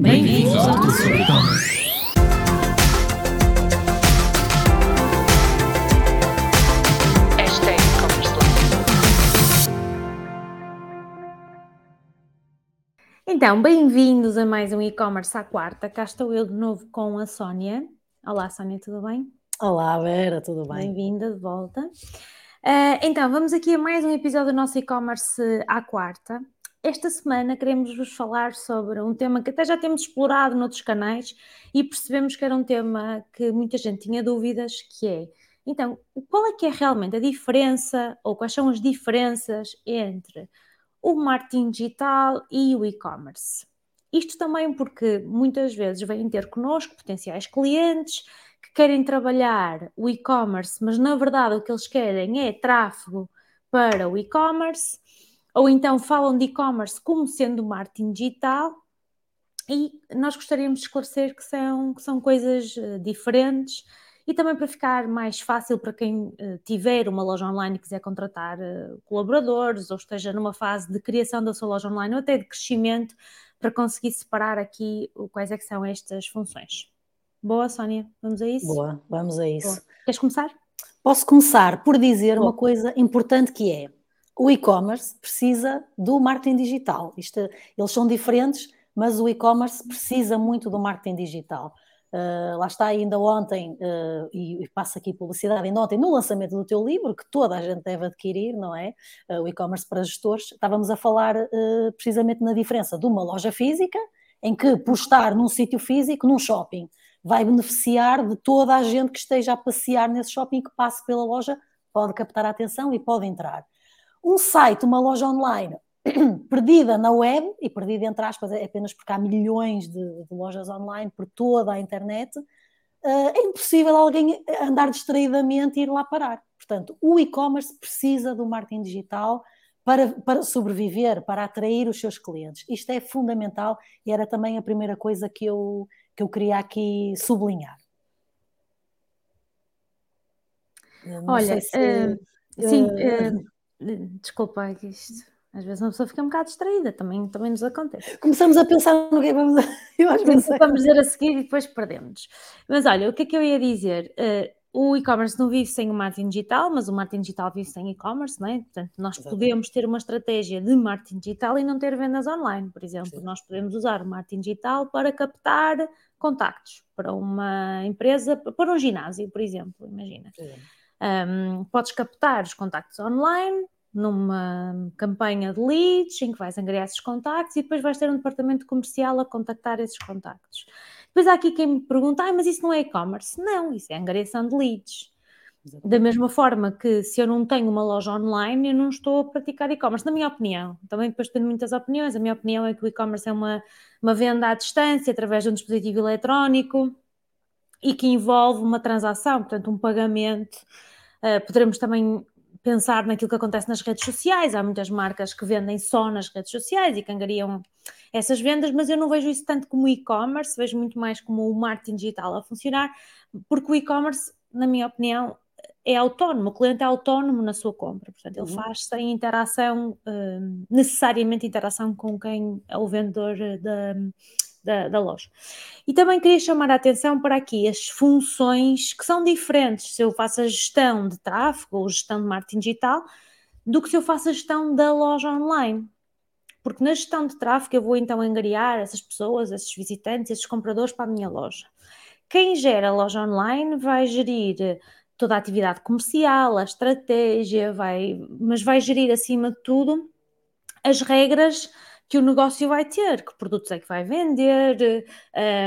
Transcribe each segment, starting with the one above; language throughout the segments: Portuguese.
Bem-vindos ao Tudo E-Commerce. Então, bem-vindos a mais um e-commerce à quarta. Cá estou eu de novo com a Sónia. Olá, Sónia, tudo bem? Olá, Vera, tudo bem? Bem-vinda de volta. Uh, então, vamos aqui a mais um episódio do nosso e-commerce à quarta. Esta semana queremos vos falar sobre um tema que até já temos explorado noutros canais e percebemos que era um tema que muita gente tinha dúvidas, que é, então, qual é que é realmente a diferença ou quais são as diferenças entre o marketing digital e o e-commerce? Isto também porque muitas vezes vêm ter connosco potenciais clientes que querem trabalhar o e-commerce, mas na verdade o que eles querem é tráfego para o e-commerce ou então falam de e-commerce como sendo marketing digital, e nós gostaríamos de esclarecer que são, que são coisas uh, diferentes e também para ficar mais fácil para quem uh, tiver uma loja online e quiser contratar uh, colaboradores ou esteja numa fase de criação da sua loja online ou até de crescimento, para conseguir separar aqui quais é que são estas funções. Boa, Sónia, vamos a isso? Boa, vamos a isso. Boa. Queres começar? Posso começar por dizer Boa. uma coisa importante que é o e-commerce precisa do marketing digital. Isto, eles são diferentes, mas o e-commerce precisa muito do marketing digital. Uh, lá está, ainda ontem, uh, e, e passo aqui publicidade, ainda ontem, no lançamento do teu livro, que toda a gente deve adquirir, não é? Uh, o e-commerce para gestores, estávamos a falar precisamente na diferença de uma loja física, em que postar num sítio físico, num shopping, vai beneficiar de toda a gente que esteja a passear nesse shopping, que passe pela loja, pode captar a atenção e pode entrar um site, uma loja online perdida na web, e perdida entre aspas é apenas porque há milhões de, de lojas online por toda a internet, uh, é impossível alguém andar distraidamente e ir lá parar. Portanto, o e-commerce precisa do marketing digital para, para sobreviver, para atrair os seus clientes. Isto é fundamental e era também a primeira coisa que eu, que eu queria aqui sublinhar. Olha, se, uh, sim, uh, Desculpa, é que isto. Às vezes uma pessoa fica um bocado distraída, também, também nos acontece. Começamos a pensar no que é vamos. Eu às vezes vamos dizer a seguir e depois perdemos. Mas olha, o que é que eu ia dizer? Uh, o e-commerce não vive sem o marketing digital, mas o marketing digital vive sem e-commerce, não é? Portanto, nós Exatamente. podemos ter uma estratégia de marketing digital e não ter vendas online, por exemplo. Sim. Nós podemos usar o marketing digital para captar contactos para uma empresa, para um ginásio, por exemplo, imagina. Sim. Um, podes captar os contactos online numa campanha de leads em que vais angariar esses contactos e depois vais ter um departamento comercial a contactar esses contactos. Depois há aqui quem me pergunta, ah, mas isso não é e-commerce? Não, isso é angariação de leads. Da mesma forma que se eu não tenho uma loja online, eu não estou a praticar e-commerce, na minha opinião. Também depois tenho muitas opiniões. A minha opinião é que o e-commerce é uma, uma venda à distância através de um dispositivo eletrónico e que envolve uma transação, portanto, um pagamento. Uh, poderemos também pensar naquilo que acontece nas redes sociais. Há muitas marcas que vendem só nas redes sociais e que angariam essas vendas, mas eu não vejo isso tanto como e-commerce, vejo muito mais como o marketing digital a funcionar, porque o e-commerce, na minha opinião, é autónomo, o cliente é autónomo na sua compra, portanto, ele uhum. faz sem interação, uh, necessariamente interação com quem é o vendedor da, da, da, loja. E também queria chamar a atenção para aqui as funções que são diferentes se eu faço a gestão de tráfego ou gestão de marketing digital do que se eu faço a gestão da loja online. Porque na gestão de tráfego eu vou então angariar essas pessoas, esses visitantes, esses compradores para a minha loja. Quem gera a loja online vai gerir toda a atividade comercial, a estratégia, vai, mas vai gerir acima de tudo as regras que o negócio vai ter, que produtos é que vai vender,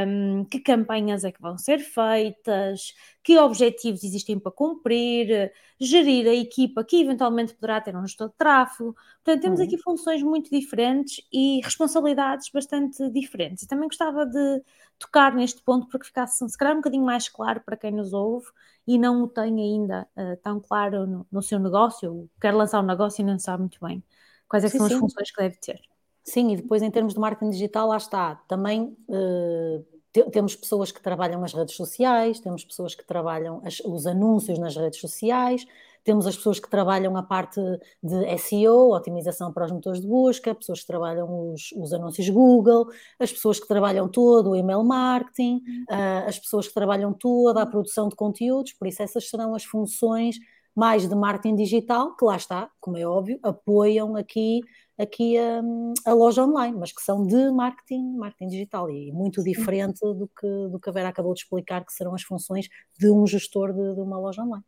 um, que campanhas é que vão ser feitas, que objetivos existem para cumprir, gerir a equipa que eventualmente poderá ter um gestor de tráfego. Portanto, temos uhum. aqui funções muito diferentes e responsabilidades bastante diferentes. E também gostava de tocar neste ponto para que ficasse, se calhar, um bocadinho mais claro para quem nos ouve e não o tem ainda uh, tão claro no, no, seu negócio, quer lançar um negócio e não sabe muito bem quais é sim, são sim. as funções que deve ter. Sim, e depois em termos de marketing digital, lá está, também uh, temos pessoas que trabalham as redes sociais, temos pessoas que trabalham as, os anúncios nas redes sociais, temos as pessoas que trabalham a parte de SEO, otimização para os motores de busca, pessoas que trabalham os, os anúncios Google, as pessoas que trabalham todo o email marketing, uh, as pessoas que trabalham toda a produção de conteúdos, por isso essas serão as funções mais de marketing digital, que lá está, como é óbvio, apoiam aqui, aqui a, a loja online, mas que são de marketing, marketing digital e muito diferente do que, do que a Vera acabou de explicar, que serão as funções de um gestor de, de uma loja online.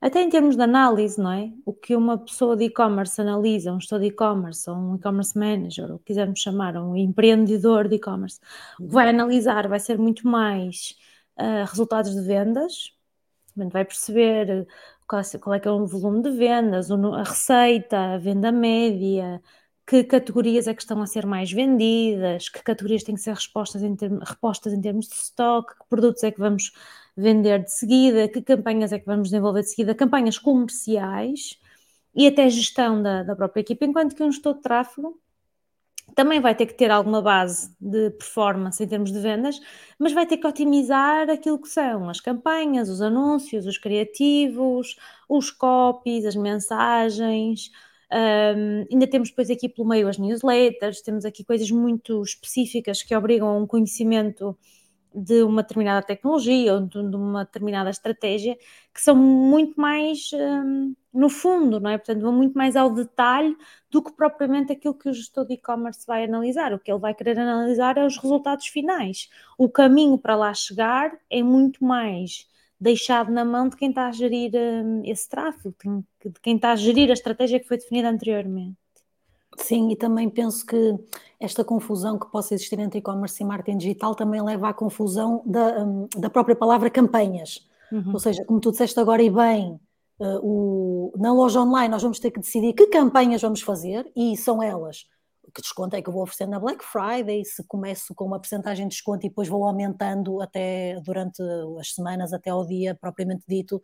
Até em termos de análise, não é? O que uma pessoa de e-commerce analisa, um gestor de e-commerce, ou um e-commerce manager, ou quisermos chamar, um empreendedor de e-commerce, vai analisar vai ser muito mais uh, resultados de vendas, vai perceber qual é, qual é que é o volume de vendas, a receita, a venda média, que categorias é que estão a ser mais vendidas, que categorias têm que ser repostas em, termos, em termos de stock, que produtos é que vamos vender de seguida, que campanhas é que vamos desenvolver de seguida, campanhas comerciais e até gestão da, da própria equipa, enquanto que um gestor de tráfego também vai ter que ter alguma base de performance em termos de vendas, mas vai ter que otimizar aquilo que são as campanhas, os anúncios, os criativos, os copies, as mensagens. Um, ainda temos depois aqui pelo meio as newsletters, temos aqui coisas muito específicas que obrigam a um conhecimento de uma determinada tecnologia ou de, uma determinada estratégia que são muito mais um, no fundo, não é? Portanto, vão muito mais ao detalhe do que propriamente aquilo que o gestor de e-commerce vai analisar. O que ele vai querer analisar é os resultados finais. O caminho para lá chegar é muito mais deixado na mão de quem está a gerir um, esse tráfego, de quem está a gerir a estratégia que foi definida anteriormente. Sim, e também penso que esta confusão que possa existir entre e-commerce e marketing digital também leva à confusão da, hum, da própria palavra campanhas. Uhum. Ou seja, como tu disseste agora e bem, uh, o, na loja online nós vamos ter que decidir que campanhas vamos fazer e são elas que desconto é que eu vou oferecer na Black Friday, se começo com uma porcentagem de desconto e depois vou aumentando até durante as semanas até ao dia propriamente dito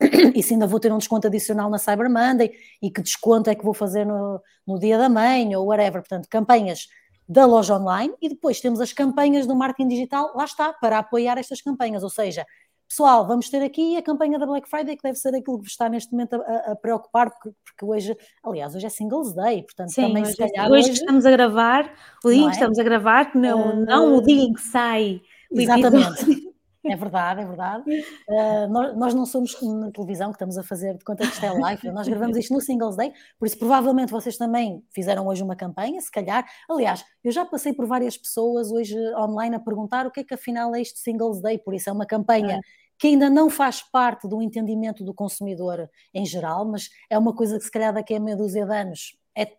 e se ainda vou ter um desconto adicional na Cyber Monday e que desconto é que vou fazer no, no dia da mãe ou whatever. Portanto, campanhas da loja online e depois temos as campanhas do marketing digital, lá está, para apoiar estas campanhas. Ou seja, pessoal, vamos ter aqui a campanha da Black Friday, que deve ser aquilo que está neste momento a, a preocupar, porque, porque, hoje, aliás, hoje é Singles Day, portanto, Sim, também hoje, se é calhar. Hoje, hoje estamos a gravar, o dia em é? que estamos a gravar, não, uh, não o dia em que sai. Exatamente. É verdade, é verdade. Uh, nós, nós, não somos na televisão que estamos a fazer de conta que isto é live, nós gravamos isto no Singles Day, por isso provavelmente vocês também fizeram hoje uma campanha, se calhar. Aliás, eu já passei por várias pessoas hoje online a perguntar o que é que afinal é este Singles Day, por isso é uma campanha. É que ainda não faz parte do entendimento do consumidor em geral, mas é uma coisa que se calhar daqui a meia dúzia de anos é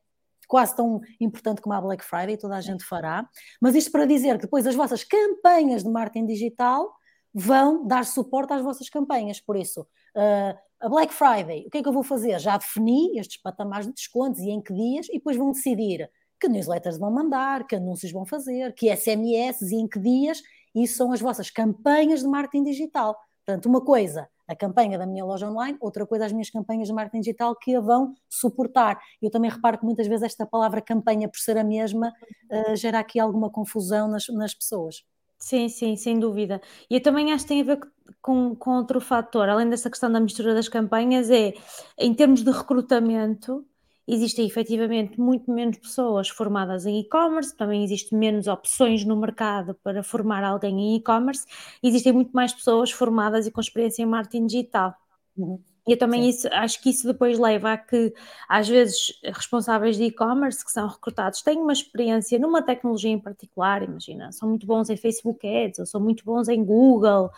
quase tão importante como a Black Friday, toda a gente fará. Mas isto para dizer que depois as vossas campanhas de marketing digital vão dar suporte às vossas campanhas. Por isso, uh, a Black Friday, o que é que eu vou fazer? Já defini estes patamares de descontos e em que dias, e depois vão decidir que newsletters vão mandar, que anúncios vão fazer, que SMS e em que dias. Isso são as vossas campanhas de marketing digital. Portanto, uma coisa, a campanha da minha loja online, outra coisa, as minhas campanhas de marketing digital que a vão suportar. Eu também reparo que muitas vezes esta palavra campanha, por ser a mesma, uh, gera aqui alguma confusão nas, nas pessoas. Sim, sim, sem dúvida. E eu também acho que tem a ver com, com outro fator, além dessa questão da mistura das campanhas, é em termos de recrutamento, existem efetivamente muito menos pessoas formadas em e-commerce, também existem menos opções no mercado para formar alguém em e-commerce, existem muito mais pessoas formadas e com experiência em marketing digital. Uhum. E eu também isso, acho que isso depois leva a que, às vezes, responsáveis de e-commerce que são recrutados têm uma experiência numa tecnologia em particular, imagina, são muito bons em Facebook Ads, ou são muito bons em Google,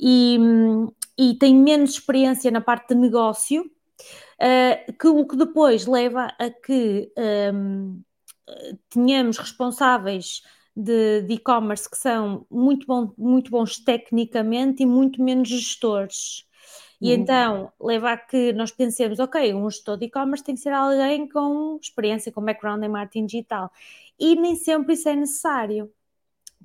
e, e têm menos experiência na parte de negócio, uh, que o que depois leva a que um, tenhamos responsáveis de e-commerce que são muito, bom, muito bons tecnicamente e muito menos gestores. E uhum. então leva a que nós pensemos, ok, um gestor de e-commerce tem que ser alguém com experiência, com background em marketing digital. E nem sempre isso é necessário,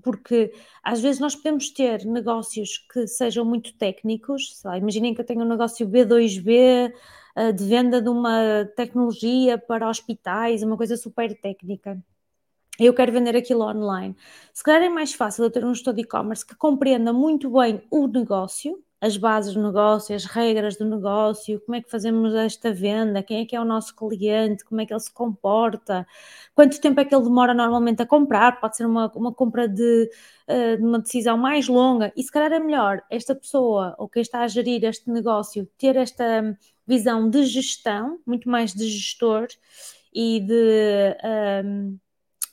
porque às vezes nós podemos ter negócios que sejam muito técnicos, lá, imaginem que eu tenho um negócio B2B uh, de venda de uma tecnologia para hospitais, uma coisa super técnica. eu quero vender aquilo online. Se calhar é mais fácil eu ter um gestor de e-commerce que compreenda muito bem o negócio, as bases do negócio, as regras do negócio, como é que fazemos esta venda, quem é que é o nosso cliente, como é que ele se comporta, quanto tempo é que ele demora normalmente a comprar, pode ser uma, uma compra de, uh, de uma decisão mais longa, e se calhar é melhor esta pessoa ou quem está a gerir este negócio ter esta visão de gestão, muito mais de gestor e de. Um,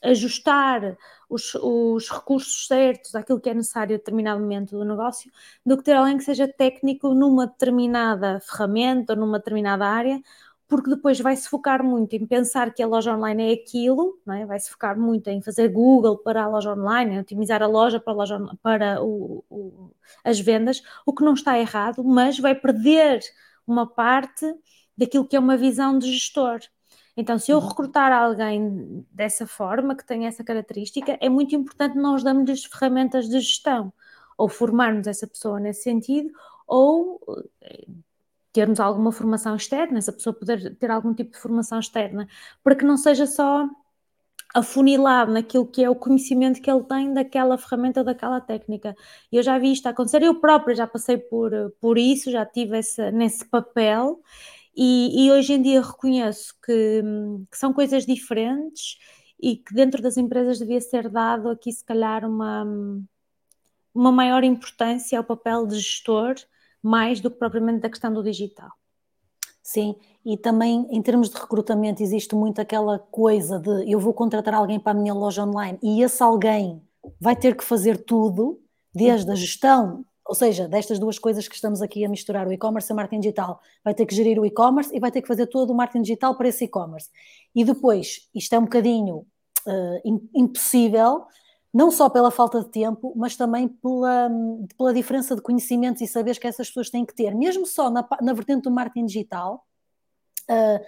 ajustar os, os, recursos certos àquilo que é necessário a determinado momento do negócio, do que ter alguém que seja técnico numa determinada ferramenta ou numa determinada área, porque depois vai se focar muito em pensar que a loja online é aquilo, é? vai se focar muito em fazer Google para a loja online, otimizar a loja para, a loja, para o, o, as vendas, o que não está errado, mas vai perder uma parte daquilo que é uma visão de gestor. Então, se eu uhum. recrutar alguém dessa forma, que tem essa característica, é muito importante nós darmos-lhes ferramentas de gestão, ou formarmos essa pessoa nesse sentido, ou eh, termos alguma formação externa, essa pessoa poder ter algum tipo de formação externa, para que não seja só afunilado naquilo que é o conhecimento que ele tem daquela ferramenta, daquela técnica. Eu já vi isto acontecer, eu própria já passei por, por isso, já tive esse, nesse papel e, e hoje em dia reconheço que, que, são coisas diferentes e que dentro das empresas devia ser dado aqui, se calhar, uma, uma maior importância ao papel de gestor, mais do que propriamente da questão do digital. Sim, e também em termos de recrutamento existe muito aquela coisa de eu vou contratar alguém para a minha loja online e esse alguém vai ter que fazer tudo, desde a gestão ou seja, destas duas coisas que estamos aqui a misturar, o e-commerce e o marketing digital, vai ter que gerir o e-commerce e vai ter que fazer todo o marketing digital para esse e-commerce. E depois, isto é um bocadinho uh, impossível, não só pela falta de tempo, mas também pela, pela diferença de conhecimentos e saberes que essas pessoas têm que ter, mesmo só na, na vertente do marketing digital. Uh,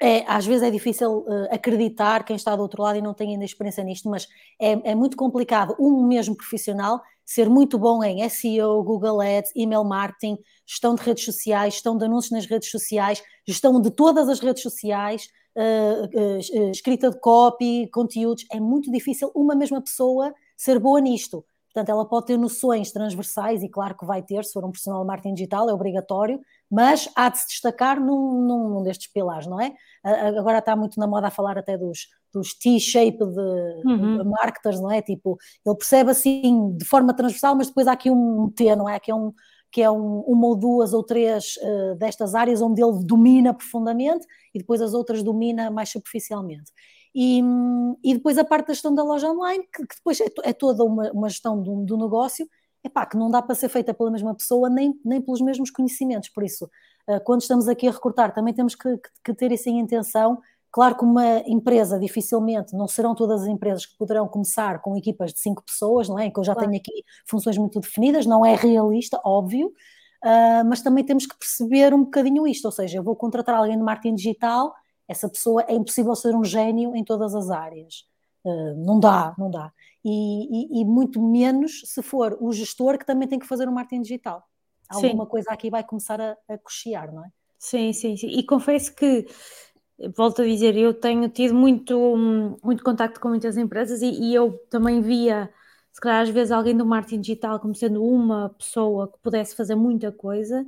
é, às vezes é difícil uh, acreditar quem está do outro lado e não tem ainda experiência nisto, mas é, é muito complicado um mesmo profissional ser muito bom em SEO, Google Ads, email marketing, gestão de redes sociais, gestão de anúncios nas redes sociais, gestão de todas as redes sociais, uh, uh, escrita de copy, conteúdos. É muito difícil uma mesma pessoa ser boa nisto. Portanto, ela pode ter noções transversais, e claro que vai ter, se for um de marketing digital, é obrigatório, mas há de se destacar num, num, num destes pilares, não é? Agora está muito na moda a falar até dos, dos T-shape de, uhum. de, marketers, não é? Tipo, ele percebe assim de forma transversal, mas depois há aqui um T, não é? Que é, um, que é um, uma ou duas ou três uh, destas áreas onde ele domina profundamente e depois as outras domina mais superficialmente. E, e depois a parte da gestão da loja online, que, que depois é, é, toda uma, uma gestão do, do negócio, epá, que não dá para ser feita pela mesma pessoa nem, nem pelos mesmos conhecimentos. Por isso, uh, quando estamos aqui a recrutar, também temos que, que, que ter isso em intenção. Claro que uma empresa, dificilmente, não serão todas as empresas que poderão começar com equipas de cinco pessoas, não é? Que eu já claro. tenho aqui funções muito definidas, não é realista, óbvio, uh, mas também temos que perceber um bocadinho isto, ou seja, eu vou contratar alguém de marketing digital essa pessoa é impossível ser um gênio em todas as áreas. Uh, não dá, não dá. E, e, e, muito menos se for o gestor que também tem que fazer o marketing digital. Alguma sim. coisa aqui vai começar a, a cochear, não é? Sim, sim, sim. E confesso que, volto a dizer, eu tenho tido muito, muito contacto com muitas empresas e, e eu também via, se calhar às vezes, alguém do marketing digital como sendo uma pessoa que pudesse fazer muita coisa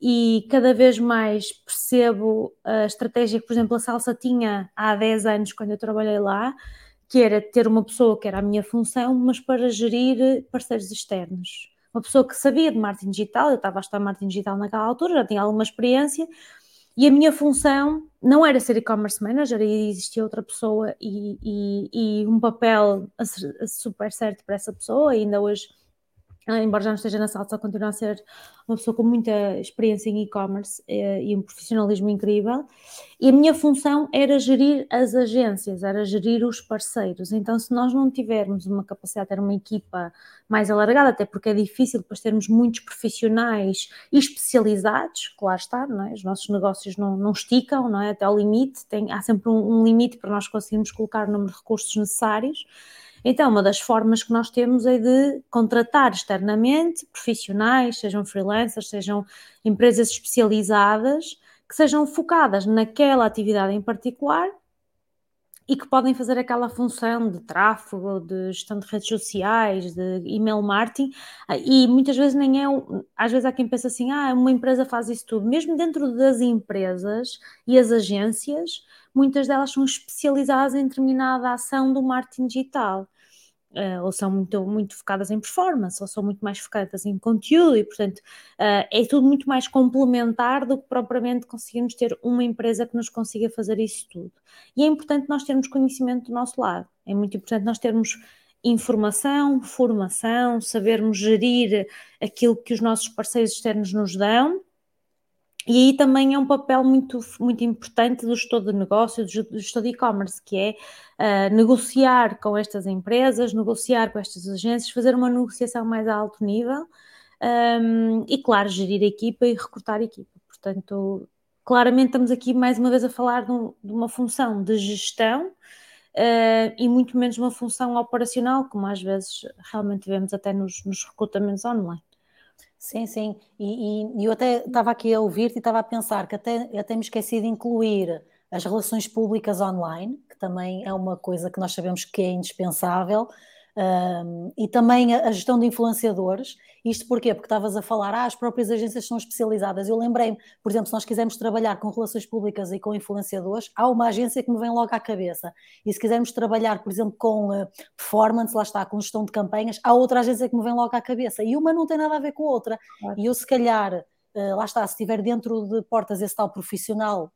e cada vez mais percebo a estratégia que, por exemplo, a Salsa tinha há 10 anos, quando eu trabalhei lá, que era ter uma pessoa que era a minha função, mas para gerir parceiros externos. Uma pessoa que sabia de marketing digital, eu estava a estudar marketing digital naquela altura, já tinha alguma experiência, e a minha função não era ser e-commerce manager, e existia outra pessoa e, e, e um papel super certo para essa pessoa, ainda hoje embora já não esteja na salsa, continua a ser uma pessoa com muita experiência em e-commerce eh, e um profissionalismo incrível. E a minha função era gerir as agências, era gerir os parceiros. Então, se nós não tivermos uma capacidade de ter uma equipa mais alargada, até porque é difícil depois termos muitos profissionais especializados, claro está, não é? os nossos negócios não, não esticam não é? até ao limite, tem, há sempre um, um limite para nós conseguirmos colocar o número de recursos necessários. Então, uma das formas que nós temos é de contratar externamente profissionais, sejam freelancers, sejam empresas especializadas, que sejam focadas naquela atividade em particular e que podem fazer aquela função de tráfego, de gestão de redes sociais, de email marketing, ah, e muitas vezes nem é, às vezes há quem pensa assim, ah, uma empresa faz isso tudo, mesmo dentro das empresas e as agências, muitas delas são especializadas em determinada ação do marketing digital uh, ou são muito, muito focadas em performance, ou são muito mais focadas em conteúdo, e portanto uh, é tudo muito mais complementar do que propriamente conseguirmos ter uma empresa que nos consiga fazer isso tudo. E é importante nós termos conhecimento do nosso lado, é muito importante nós termos informação, formação, sabermos gerir aquilo que os nossos parceiros externos nos dão e aí também é um papel muito, muito importante do gestor de negócio, do gestor de e-commerce, que é uh, negociar com estas empresas, negociar com estas agências, fazer uma negociação mais a alto nível um, e, claro, gerir a equipa e recrutar a equipa. Portanto, claramente estamos aqui mais uma vez a falar de, um, de uma função de gestão uh, e muito menos uma função operacional, como às vezes realmente vemos até nos, nos recrutamentos online. Sim, sim. E, e, eu até estava aqui a ouvir-te e estava a pensar que até, até me esqueci de incluir as relações públicas online, que também é uma coisa que nós sabemos que é indispensável, um, e também a, a, gestão de influenciadores. Isto porquê? Porque estavas a falar, ah, as próprias agências são especializadas. Eu lembrei-me, por exemplo, se nós quisermos trabalhar com relações públicas e com influenciadores, há uma agência que me vem logo à cabeça. E se quisermos trabalhar, por exemplo, com uh, performance, lá está, com gestão de campanhas, há outra agência que me vem logo à cabeça. E uma não tem nada a ver com a outra. Claro. E eu, se calhar, uh, lá está, se estiver dentro de portas esse tal profissional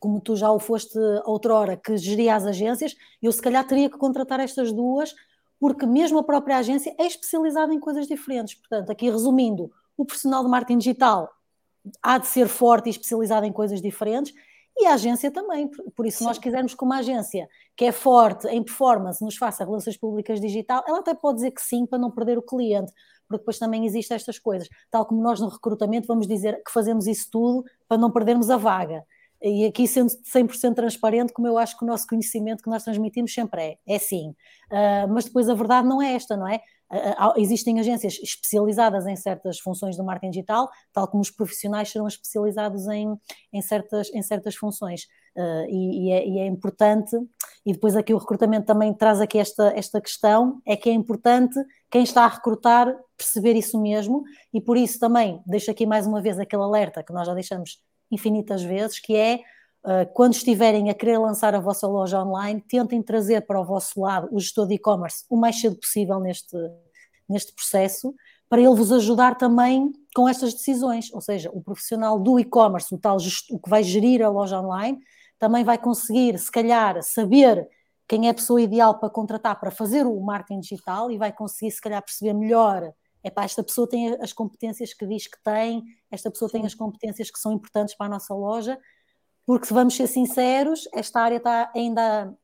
como tu já o foste outrora, que geria as agências, eu se calhar teria que contratar estas duas porque mesmo a própria agência é especializada em coisas diferentes. Portanto, aqui resumindo, o profissional de marketing digital há de ser forte e especializado em coisas diferentes e a agência também. Por isso, se nós quisermos que uma agência que é forte em performance nos faça relações públicas digital, ela até pode dizer que sim para não perder o cliente, porque depois também existem estas coisas. Tal como nós no recrutamento vamos dizer que fazemos isso tudo para não perdermos a vaga. E aqui, sendo 100% transparente, como eu acho que o nosso conhecimento que nós transmitimos sempre é, é sim. Uh, mas depois a verdade não é esta, não é? Uh, existem agências especializadas em certas funções do marketing digital, tal como os profissionais serão especializados em, em, certas, em certas funções. Uh, e, e, é, e, é, importante, e depois aqui o recrutamento também traz aqui esta, esta questão, é que é importante quem está a recrutar perceber isso mesmo, e por isso também deixo aqui mais uma vez aquele alerta que nós já deixamos infinitas vezes, que é uh, quando estiverem a querer lançar a vossa loja online, tentem trazer para o vosso lado o gestor de e-commerce o mais cedo possível neste, neste processo, para ele vos ajudar também com estas decisões. Ou seja, o profissional do e-commerce, o tal o que vai gerir a loja online, também vai conseguir, se calhar, saber quem é a pessoa ideal para contratar para fazer o marketing digital e vai conseguir, se calhar, perceber melhor é pá, esta pessoa tem as competências que diz que tem, esta pessoa Sim. tem as competências que são importantes para a nossa loja, porque se vamos ser sinceros, esta área está ainda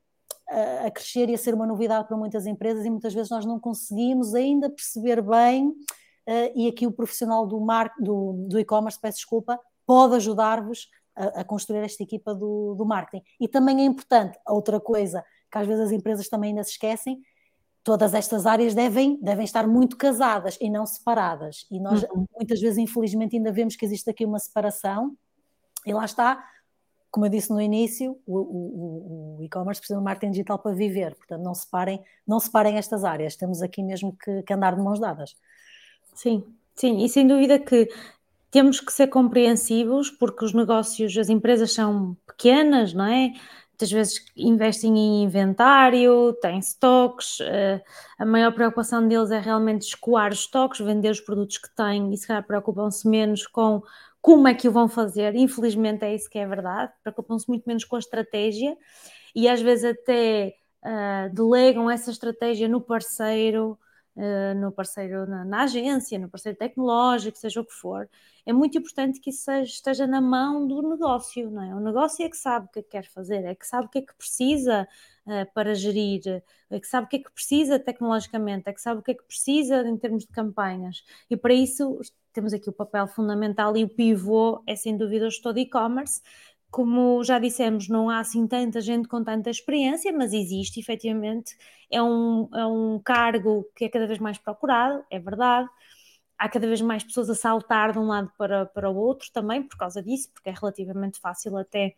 a, a crescer e a ser uma novidade para muitas empresas e muitas vezes nós não conseguimos ainda perceber bem, uh, e aqui o profissional do, do, do e-commerce, peço desculpa, pode ajudar-vos a, a, construir esta equipa do, do marketing. E também é importante, outra coisa que às vezes as empresas também ainda se esquecem, todas estas áreas devem, devem estar muito casadas e não separadas. E nós uhum. muitas vezes, infelizmente, ainda vemos que existe aqui uma separação, e lá está, como eu disse no início, o, o, o e-commerce precisa de marketing digital para viver, portanto, não separem, não separem estas áreas, temos aqui mesmo que, que andar de mãos dadas. Sim, sim, e sem dúvida que temos que ser compreensivos, porque os negócios, as empresas são pequenas, não é? Muitas vezes investem em inventário, têm stocks, uh, a maior preocupação deles é realmente escoar os stocks, vender os produtos que têm e se calhar preocupam-se menos com como é que o vão fazer, infelizmente é isso que é verdade, preocupam-se muito menos com a estratégia e às vezes até uh, delegam essa estratégia no parceiro, no parceiro na, na, agência, no parceiro tecnológico, seja o que for, é muito importante que isso seja, esteja na mão do negócio, não é? O negócio é que sabe o que é que quer fazer, é que sabe o que é que precisa uh, para gerir, é que sabe o que é que precisa tecnologicamente, é que sabe o que é que precisa em termos de campanhas. E para isso temos aqui o papel fundamental e o pivô é sem dúvida o gestor de e-commerce, como já dissemos, não há assim tanta gente com tanta experiência, mas existe efetivamente. É um, é um cargo que é cada vez mais procurado, é verdade. Há cada vez mais pessoas a saltar de um lado para, para o outro também por causa disso, porque é relativamente fácil até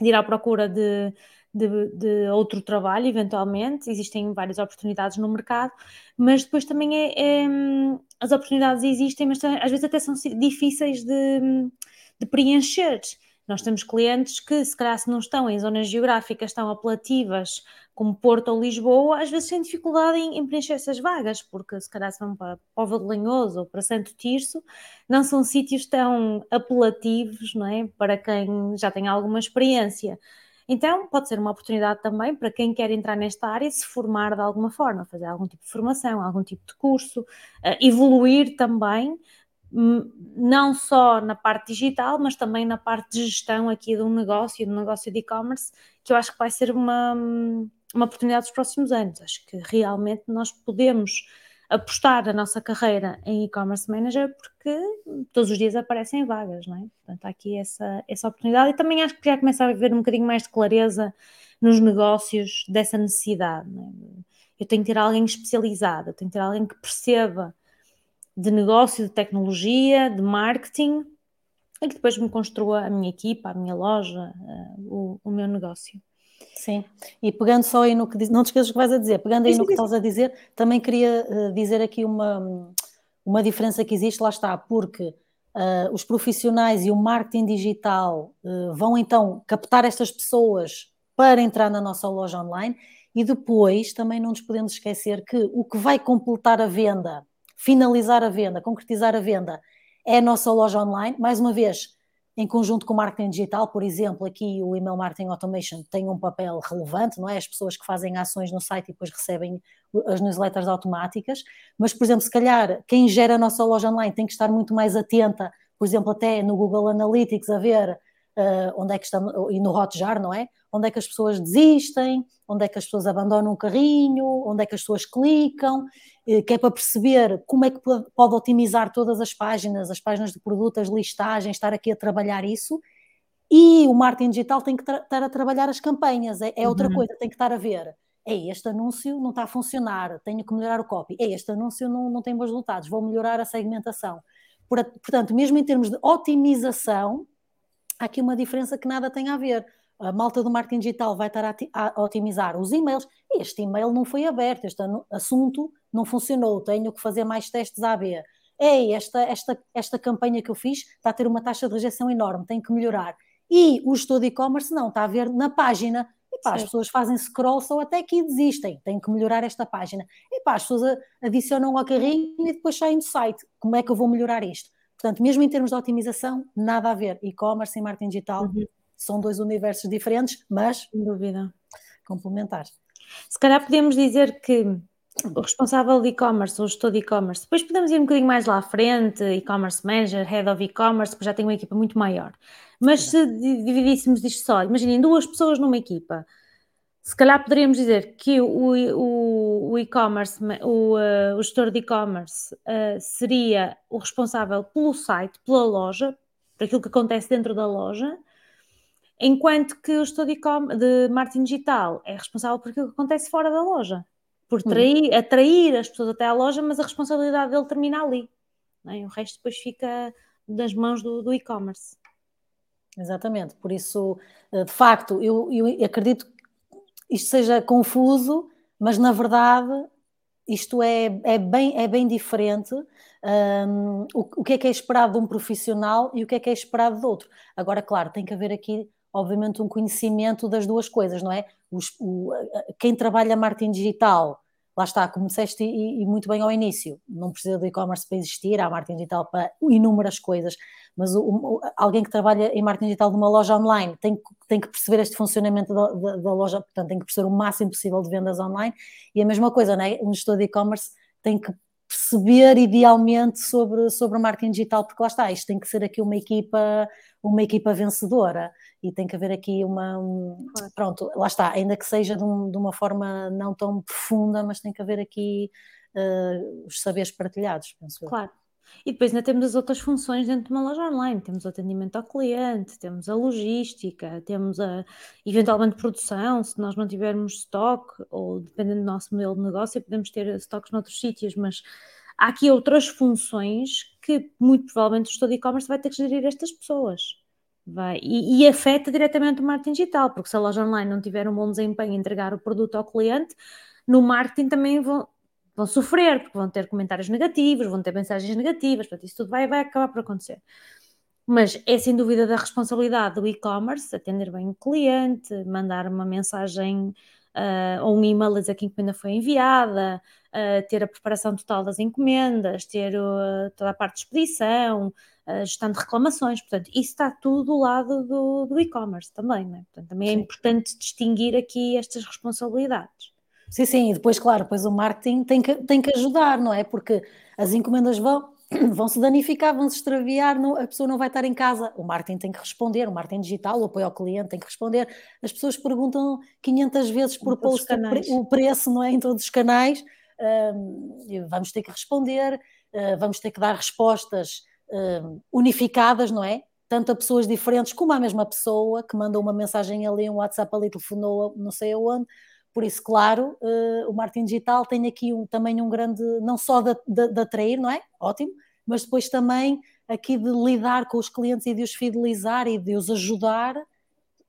ir à procura de, de, de, outro trabalho, eventualmente, existem várias oportunidades no mercado, mas depois também é, é as oportunidades existem, mas às vezes até são difíceis de, de preencher. Nós temos clientes que, se calhar, se não estão em zonas geográficas tão apelativas como Porto ou Lisboa, às vezes têm dificuldade em, em preencher essas vagas, porque se calhar se vão para Pova de Lanhoso ou para Santo Tirso, não são sítios tão apelativos, não é? Para quem já tem alguma experiência. Então, pode ser uma oportunidade também para quem quer entrar nesta área se formar de alguma forma, fazer algum tipo de formação, algum tipo de curso, uh, evoluir também, não só na parte digital, mas também na parte de gestão aqui de um negócio, do negócio de e-commerce, que eu acho que vai ser uma, uma oportunidade dos próximos anos. Acho que realmente nós podemos apostar a nossa carreira em e-commerce manager porque todos os dias aparecem vagas, não é? Portanto, há aqui essa, essa oportunidade e também acho que já começa a haver um bocadinho mais de clareza nos negócios dessa necessidade. É? Eu tenho que ter alguém especializado, eu tenho que ter alguém que perceba de negócio, de tecnologia, de marketing e que depois me construa a minha equipa, a minha loja, uh, o, o, meu negócio. Sim, e pegando só aí no que diz, não te esqueças o que vais a dizer, pegando aí no que estás a dizer, também queria uh, dizer aqui uma, uma diferença que existe, lá está, porque uh, os profissionais e o marketing digital vão então captar estas pessoas para entrar na nossa loja online e depois também não nos podemos esquecer que o que vai completar a venda finalizar a venda, concretizar a venda, é a nossa loja online. Mais uma vez, em conjunto com o marketing digital, por exemplo, aqui o email marketing automation tem um papel relevante, não é? As pessoas que fazem ações no site e depois recebem as newsletters automáticas, mas, por exemplo, se calhar quem gera a nossa loja online tem que estar muito mais atenta, por exemplo, até no Google Analytics, a ver uh, onde é que estamos, e no Hotjar, não é? Onde é que as pessoas desistem, onde é que as pessoas abandonam o carrinho, onde é que as pessoas clicam, eh, que é para perceber como é que pode otimizar todas as páginas, as páginas de produto, as listagens, estar aqui a trabalhar isso. E o marketing digital tem que estar a trabalhar as campanhas, é, é outra uhum. coisa, tem que estar a ver. É, este anúncio não está a funcionar, tenho que melhorar o copy. É, este anúncio não, não tem bons resultados, vou melhorar a segmentação. Portanto, mesmo em termos de otimização, há aqui uma diferença que nada tem a ver a malta do marketing digital vai estar a, a, otimizar os e-mails. Este e-mail não foi aberto, este assunto não funcionou, tenho que fazer mais testes AB. Ei, esta, esta, esta campanha que eu fiz está a ter uma taxa de rejeição enorme, tenho que melhorar. E o gestor de e-commerce não, está a ver na página. E pá, as pessoas fazem scroll só até aqui desistem, tenho que melhorar esta página. E pá, as pessoas adicionam ao carrinho e depois saem do site. Como é que eu vou melhorar isto? Portanto, mesmo em termos de otimização, nada a ver. E-commerce e marketing digital uhum são dois universos diferentes, mas sem dúvida complementares. Se calhar podemos dizer que o responsável de e-commerce, ou gestor de e-commerce, depois podemos ir um bocadinho mais lá à frente, e-commerce manager, head of e-commerce, porque já tem uma equipa muito maior. Mas se dividíssemos isto só, imaginem duas pessoas numa equipa, se calhar poderíamos dizer que o, e-commerce, o, uh, o, gestor de e-commerce uh, seria o responsável pelo site, pela loja, por aquilo que acontece dentro da loja, Enquanto que o gestor de marketing digital é responsável por aquilo que acontece fora da loja, por hum. trair, atrair as pessoas até à loja, mas a responsabilidade dele termina ali. É? O resto depois fica das mãos do, do e-commerce. Exatamente, por isso, eh, de facto, eu, eu acredito isto seja confuso, mas na verdade isto é, é, bem, é bem diferente. Um, o, o que é que é esperado de um profissional e o que é que é esperado de outro. Agora, claro, tem que haver aqui obviamente, um conhecimento das duas coisas, não é? Os, o, quem trabalha marketing digital, lá está, como disseste e, e muito bem ao início, não precisa do e-commerce para existir, há marketing digital para inúmeras coisas, mas o, o, alguém que trabalha em marketing digital numa loja online tem, tem que perceber este funcionamento da, da, da, loja, portanto, tem que perceber o máximo possível de vendas online, e a mesma coisa, não é? Um gestor de e-commerce tem que perceber idealmente sobre, sobre o marketing digital, porque lá está, isto tem que ser aqui uma equipa, uma equipa vencedora e tem que haver aqui uma. Um, pronto, lá está, ainda que seja de, um, de, uma forma não tão profunda, mas tem que haver aqui uh, os saberes partilhados, penso Claro. E depois ainda temos as outras funções dentro de uma loja online. Temos o atendimento ao cliente, temos a logística, temos a eventualmente produção, se nós não tivermos stock, ou dependendo do nosso modelo de negócio, podemos ter estoques noutros sítios, mas há aqui outras funções que muito provavelmente o gestor de e-commerce vai ter que gerir estas pessoas Vai, e, e, afeta diretamente o marketing digital, porque se a loja online não tiver um bom desempenho em entregar o produto ao cliente, no marketing também vão, vão sofrer, porque vão ter comentários negativos, vão ter mensagens negativas, portanto, isso tudo vai, vai acabar por acontecer. Mas é sem dúvida da responsabilidade do e-commerce atender bem o cliente, mandar uma mensagem uh, ou um e-mail a dizer que a encomenda foi enviada, uh, ter a preparação total das encomendas, ter uh, toda a parte de expedição, a gestão de reclamações, portanto, isso está tudo do lado do, do e-commerce também, né? portanto, também é importante distinguir aqui estas responsabilidades. Sim, sim, e depois, claro, depois o marketing tem que, tem que ajudar, não é? Porque as encomendas vão, vão se danificar, vão se extraviar, não, a pessoa não vai estar em casa. O marketing tem que responder, o marketing digital, o apoio ao cliente tem que responder. As pessoas perguntam 500 vezes por post o preço, não é? Em todos os canais. Uh, vamos ter que responder, uh, vamos ter que dar respostas unificadas, não é? Tanto a pessoas diferentes como a mesma pessoa que mandou uma mensagem ali, um WhatsApp ali, telefonou não sei aonde por isso, claro, uh, o marketing digital tem aqui um, também um grande, não só de, de, de, atrair, não é? Ótimo, mas depois também aqui de lidar com os clientes e de os fidelizar e de os ajudar,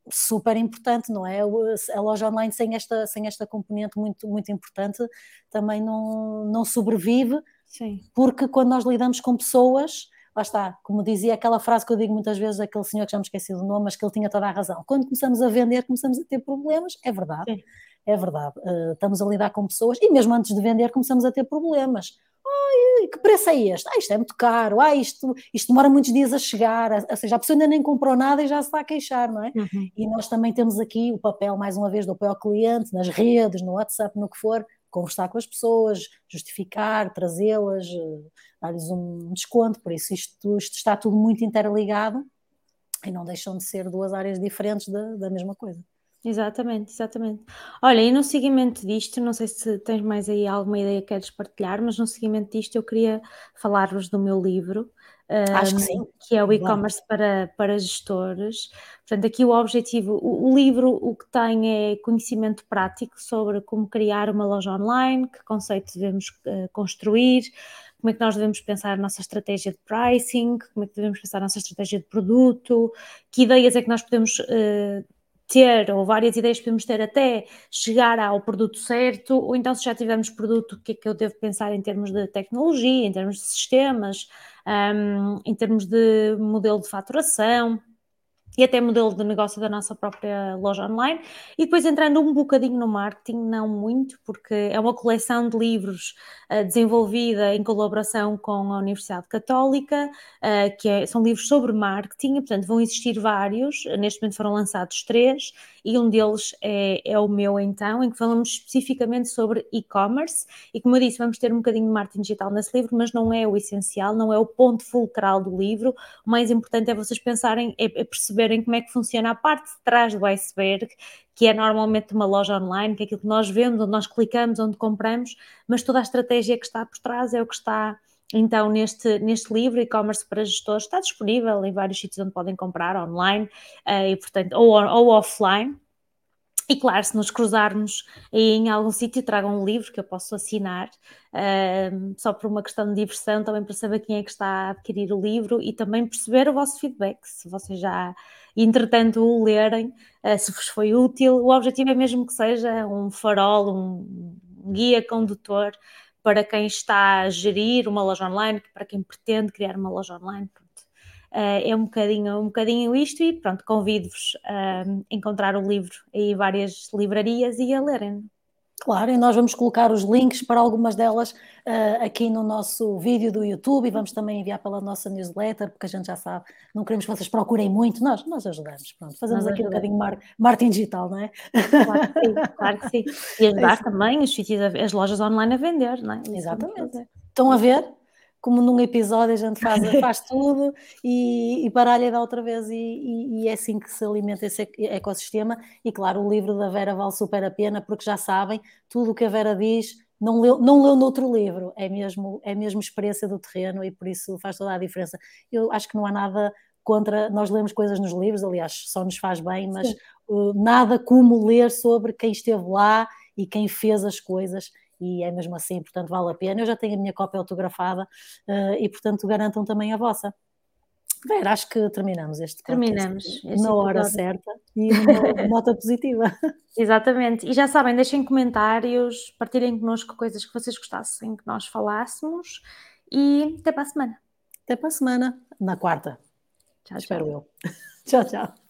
super importante, não é? A loja online sem esta, sem esta componente muito, muito importante também não, não sobrevive, Sim. porque quando nós lidamos com pessoas, lá está, como dizia aquela frase que eu digo muitas vezes, aquele senhor que já me esqueci do nome, mas que ele tinha toda a razão. Quando começamos a vender, começamos a ter problemas, é verdade. Sim é verdade. Uh, estamos a lidar com pessoas e mesmo antes de vender começamos a ter problemas. Ai, que preço é este? Ah, isto é muito caro. Ah, isto, isto demora muitos dias a chegar. Ou seja, a pessoa ainda nem comprou nada e já se está a queixar, não é? Uhum. E nós também temos aqui o papel, mais uma vez, do apoio ao cliente, nas redes, no WhatsApp, no que for, conversar com as pessoas, justificar, trazê-las, eh, dar-lhes um desconto. Por isso, isto, isto, está tudo muito interligado e não deixam de ser duas áreas diferentes da, da mesma coisa. Exatamente, exatamente. Olha, e no seguimento disto, não sei se tens mais aí alguma ideia que queres partilhar, mas no seguimento disto eu queria falar-vos do meu livro, Acho que sim. que é o e-commerce para, para gestores. Portanto, aqui o objetivo, o, o livro o que tem é conhecimento prático sobre como criar uma loja online, que conceito devemos uh, construir, como é que nós devemos pensar a nossa estratégia de pricing, como é que devemos pensar a nossa estratégia de produto, que ideias é que nós podemos uh, ter, ou várias ideias podemos ter até chegar ao produto certo, ou então se já tivermos produto, o que é que eu devo pensar em termos de tecnologia, em termos de sistemas, um, em termos de modelo de faturação, e até modelo de negócio da nossa própria loja online. E depois entrando um bocadinho no marketing, não muito, porque é uma coleção de livros uh, desenvolvida em colaboração com a Universidade Católica, uh, que é, são livros sobre marketing, portanto vão existir vários, neste momento foram lançados três, e um deles é, é o meu então, em que falamos especificamente sobre e-commerce, e como eu disse, vamos ter um bocadinho de marketing digital nesse livro, mas não é o essencial, não é o ponto fulcral do livro, o mais importante é vocês pensarem, é, é perceberem como é que funciona a parte de trás do iceberg, que é normalmente uma loja online, que é aquilo que nós vemos, onde nós clicamos, onde compramos, mas toda a estratégia que está por trás é o que está então, neste, neste livro, e-commerce para gestores, está disponível em vários sítios onde podem comprar online uh, e, portanto, ou, ou offline. E claro, se nos cruzarmos em algum sítio, tragam um livro que eu posso assinar, só por uma questão de diversão, também para saber quem é que está a adquirir o livro e também perceber o vosso feedback, se vocês já, entretanto, o lerem, uh, se vos foi útil. O objetivo é mesmo que seja um farol, um guia condutor para quem está a gerir uma loja online, para quem pretende criar uma loja online. Uh, é um bocadinho, um bocadinho isto e pronto, convido-vos a encontrar o livro em várias livrarias e a lerem. Claro, e nós vamos colocar os links para algumas delas uh, aqui no nosso vídeo do YouTube e vamos também enviar pela nossa newsletter, porque a gente já sabe, não queremos que vocês procurem muito, nós, nós ajudamos, pronto, fazemos nós aqui ajudamos. um bocadinho mar, marketing digital, não é? Claro que sim, claro que sim. E ajudar é também os sítios, as lojas online a vender, não é? Exatamente. Estão a ver? Como num episódio a gente faz, faz tudo e, e baralha da outra vez e, e, e, é assim que se alimenta esse ecossistema. E claro, o livro da Vera vale super a pena porque já sabem, tudo o que a Vera diz não leu, não leu noutro livro, é mesmo, é mesmo experiência do terreno e por isso faz toda a diferença. Eu acho que não há nada contra, nós lemos coisas nos livros, aliás, só nos faz bem, mas uh, nada como ler sobre quem esteve lá e quem fez as coisas e é mesmo assim, portanto vale a pena. Eu já tenho a minha cópia autografada uh, e, portanto, garantam também a vossa. Vera, acho que terminamos este Terminamos. Este na hora episódio. certa e numa nota positiva. Exatamente. E já sabem, deixem comentários, partilhem connosco coisas que vocês gostassem que nós falássemos e até para a semana. Até para a semana, na quarta. Tchau, Espero tchau. eu. tchau, tchau.